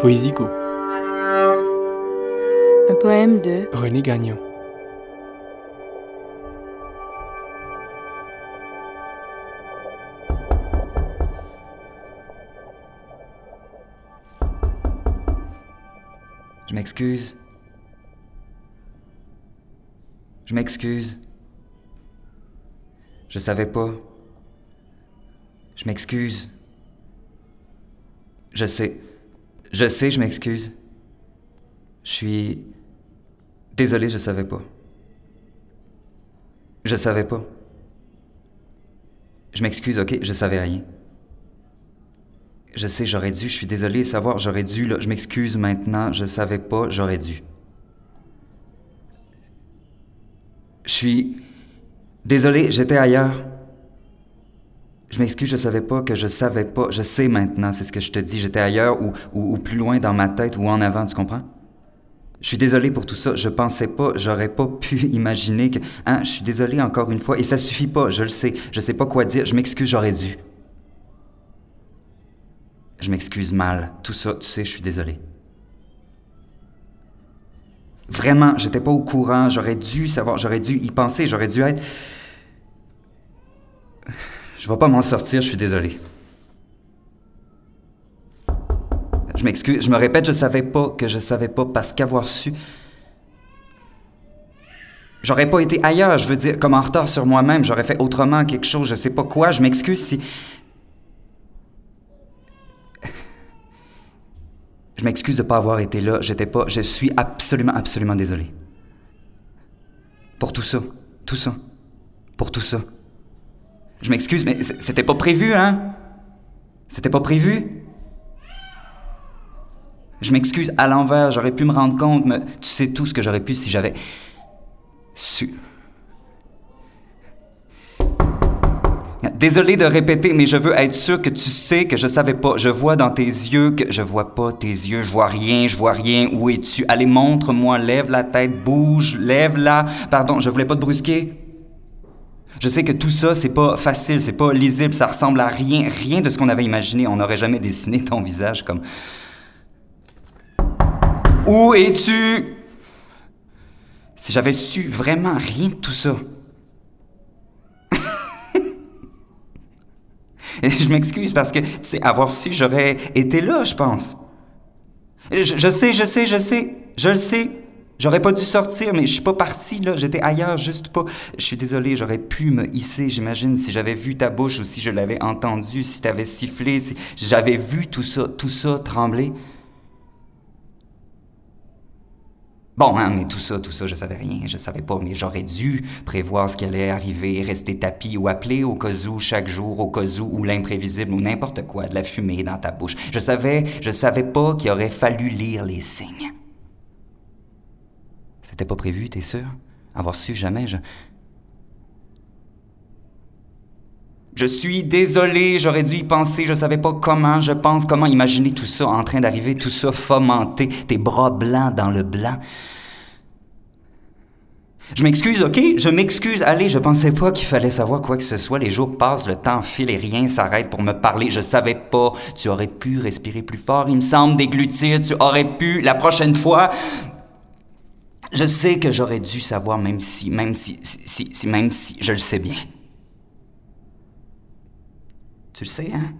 Poésico, Un poème de René Gagnon. Je m'excuse. Je m'excuse. Je savais pas. Je m'excuse. Je sais. Je sais, je m'excuse. Je suis... Désolé, je savais pas. Je savais pas. Je m'excuse, ok? Je savais rien. Je sais, j'aurais dû, je suis désolé, savoir, j'aurais dû, je m'excuse maintenant, je savais pas, j'aurais dû. Je suis désolé, j'étais ailleurs. Je m'excuse, je savais pas que je savais pas, je sais maintenant, c'est ce que je te dis, j'étais ailleurs ou, plus loin dans ma tête ou en avant, tu comprends? Je suis désolé pour tout ça, je pensais pas, j'aurais pas pu imaginer que... Hein, je suis désolé encore une fois, et ça suffit pas, je le sais, je sais pas quoi dire, je m'excuse, j'aurais dû. Je m'excuse mal. Tout ça, tu sais, je suis désolé. Vraiment, j'étais pas au courant. J'aurais dû savoir, j'aurais dû y penser, j'aurais dû être. Je vais pas m'en sortir, je suis désolé. Je m'excuse, je me répète, je savais pas que je savais pas parce qu'avoir su. J'aurais pas été ailleurs, je veux dire, comme en retard sur moi-même, j'aurais fait autrement quelque chose, je sais pas quoi, je m'excuse si. Je m'excuse de pas avoir été là. J'étais pas. Je suis absolument, absolument désolé. Pour tout ça. Tout ça. Pour tout ça. Je m'excuse, mais c'était pas prévu, hein? C'était pas prévu? Je m'excuse à l'envers. J'aurais pu me rendre compte, mais tu sais tout ce que j'aurais pu si j'avais su. Désolé de répéter, mais je veux être sûr que tu sais que je savais pas. Je vois dans tes yeux que je vois pas tes yeux. Je vois rien, je vois rien. Où es-tu? Allez, montre-moi. Lève la tête, bouge, lève-la. Pardon, je voulais pas te brusquer. Je sais que tout ça, c'est pas facile, c'est pas lisible, ça ressemble à rien, rien de ce qu'on avait imaginé. On n'aurait jamais dessiné ton visage comme. Où es-tu? Si j'avais su vraiment rien de tout ça. Je m'excuse parce que, tu sais, avoir su, j'aurais été là, je pense. Je, je sais, je sais, je sais, je le sais. J'aurais pas dû sortir, mais je suis pas parti, là. J'étais ailleurs, juste pas. Je suis désolé, j'aurais pu me hisser, j'imagine, si j'avais vu ta bouche ou si je l'avais entendu, si t'avais sifflé, si j'avais vu tout ça, tout ça trembler. Bon, hein, mais tout ça, tout ça, je savais rien, je savais pas, mais j'aurais dû prévoir ce qui allait arriver, rester tapis ou appeler au cas chaque jour, au cas ou l'imprévisible, ou n'importe quoi, de la fumée dans ta bouche. Je savais, je savais pas qu'il aurait fallu lire les signes. C'était pas prévu, t'es sûr? Avoir su jamais, je. Je suis désolé, j'aurais dû y penser, je savais pas comment, je pense comment imaginer tout ça en train d'arriver, tout ça fomenté, tes bras blancs dans le blanc. Je m'excuse, ok? Je m'excuse. Allez, je pensais pas qu'il fallait savoir quoi que ce soit. Les jours passent, le temps file et rien s'arrête pour me parler. Je savais pas. Tu aurais pu respirer plus fort, il me semble, déglutir. Tu aurais pu, la prochaine fois. Je sais que j'aurais dû savoir, même si, même si, si, si, même si, je le sais bien. Tu le sais, hein?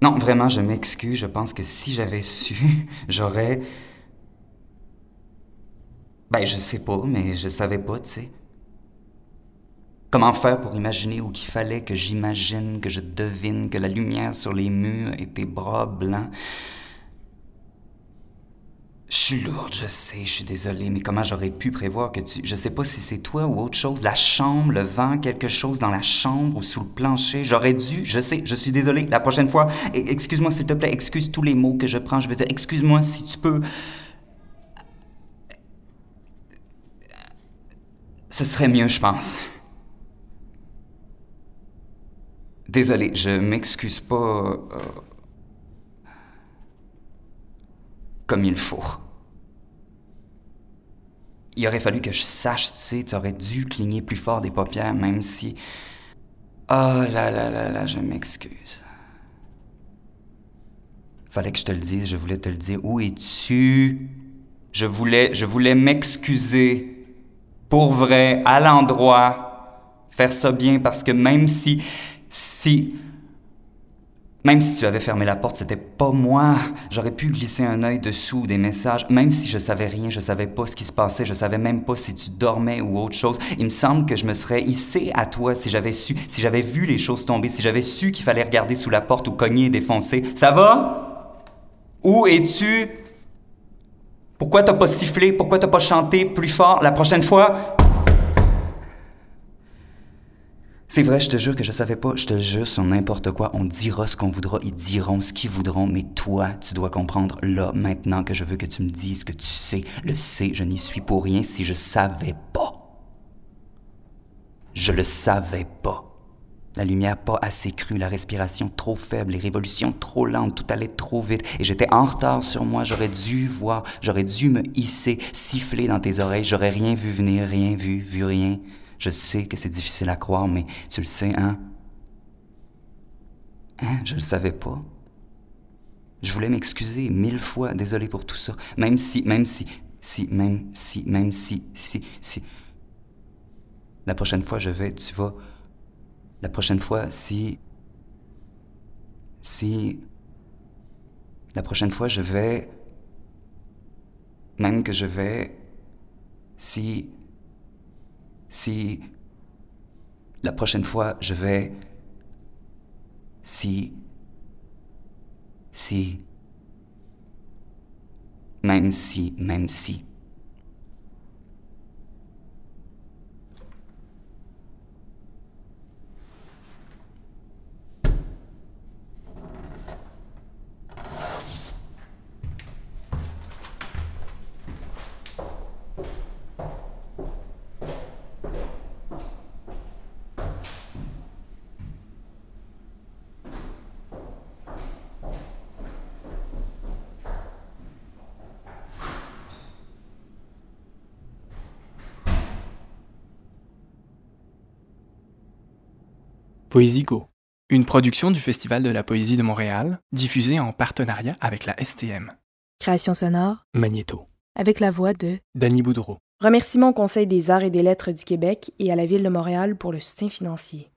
Non, vraiment, je m'excuse. Je pense que si j'avais su, j'aurais. Ben, je sais pas, mais je savais pas, tu sais. Comment faire pour imaginer où qu'il fallait que j'imagine, que je devine, que la lumière sur les murs et tes bras blancs? Je suis lourde, je sais, je suis désolée, mais comment j'aurais pu prévoir que tu... Je sais pas si c'est toi ou autre chose, la chambre, le vent, quelque chose dans la chambre ou sous le plancher. J'aurais dû, je sais, je suis désolée. La prochaine fois, excuse-moi s'il te plaît, excuse tous les mots que je prends. Je veux dire, excuse-moi si tu peux... Ce serait mieux, je pense. Désolé, je m'excuse pas... euh, comme il faut. Il aurait fallu que je sache, tu sais, tu aurais dû cligner plus fort des paupières, même si... Oh là là là là, je m'excuse. Fallait que je te le dise, je voulais te le dire. Où es-tu? Je voulais, je voulais m'excuser. Pour vrai, à l'endroit. Faire ça bien parce que même si, si, même si tu avais fermé la porte, c'était pas moi. J'aurais pu glisser un œil dessous des messages, même si je savais rien, je savais pas ce qui se passait, je savais même pas si tu dormais ou autre chose. Il me semble que je me serais hissé à toi si j'avais su, si j'avais vu les choses tomber, si j'avais su qu'il fallait regarder sous la porte ou cogner et défoncer. Ça va? Où es-tu? Pourquoi t'as pas sifflé? Pourquoi t'as pas chanté plus fort la prochaine fois? C'est vrai, je te jure que je savais pas, je te jure sur n'importe quoi, on dira ce qu'on voudra, ils diront ce qu'ils voudront, mais toi, tu dois comprendre là, maintenant que je veux que tu me dises que tu sais, le sais, je n'y suis pour rien si je savais pas. Je le savais pas. La lumière pas assez crue, la respiration trop faible, les révolutions trop lentes, tout allait trop vite et j'étais en retard sur moi. J'aurais dû voir, j'aurais dû me hisser, siffler dans tes oreilles. J'aurais rien vu venir, rien vu, vu rien. Je sais que c'est difficile à croire, mais tu le sais, hein? Hein? Je le savais pas. Je voulais m'excuser mille fois, désolé pour tout ça. Même si, même si, si, même si, même si, si, si. La prochaine fois, je vais, tu vas. La prochaine fois, si. Si. La prochaine fois, je vais. Même que je vais. Si si la prochaine fois je vais, si, si, même si, même si. Poésico, une production du Festival de la Poésie de Montréal, diffusée en partenariat avec la STM. Création sonore, Magnéto, avec la voix de Danny Boudreau. Remerciements au Conseil des arts et des lettres du Québec et à la Ville de Montréal pour le soutien financier.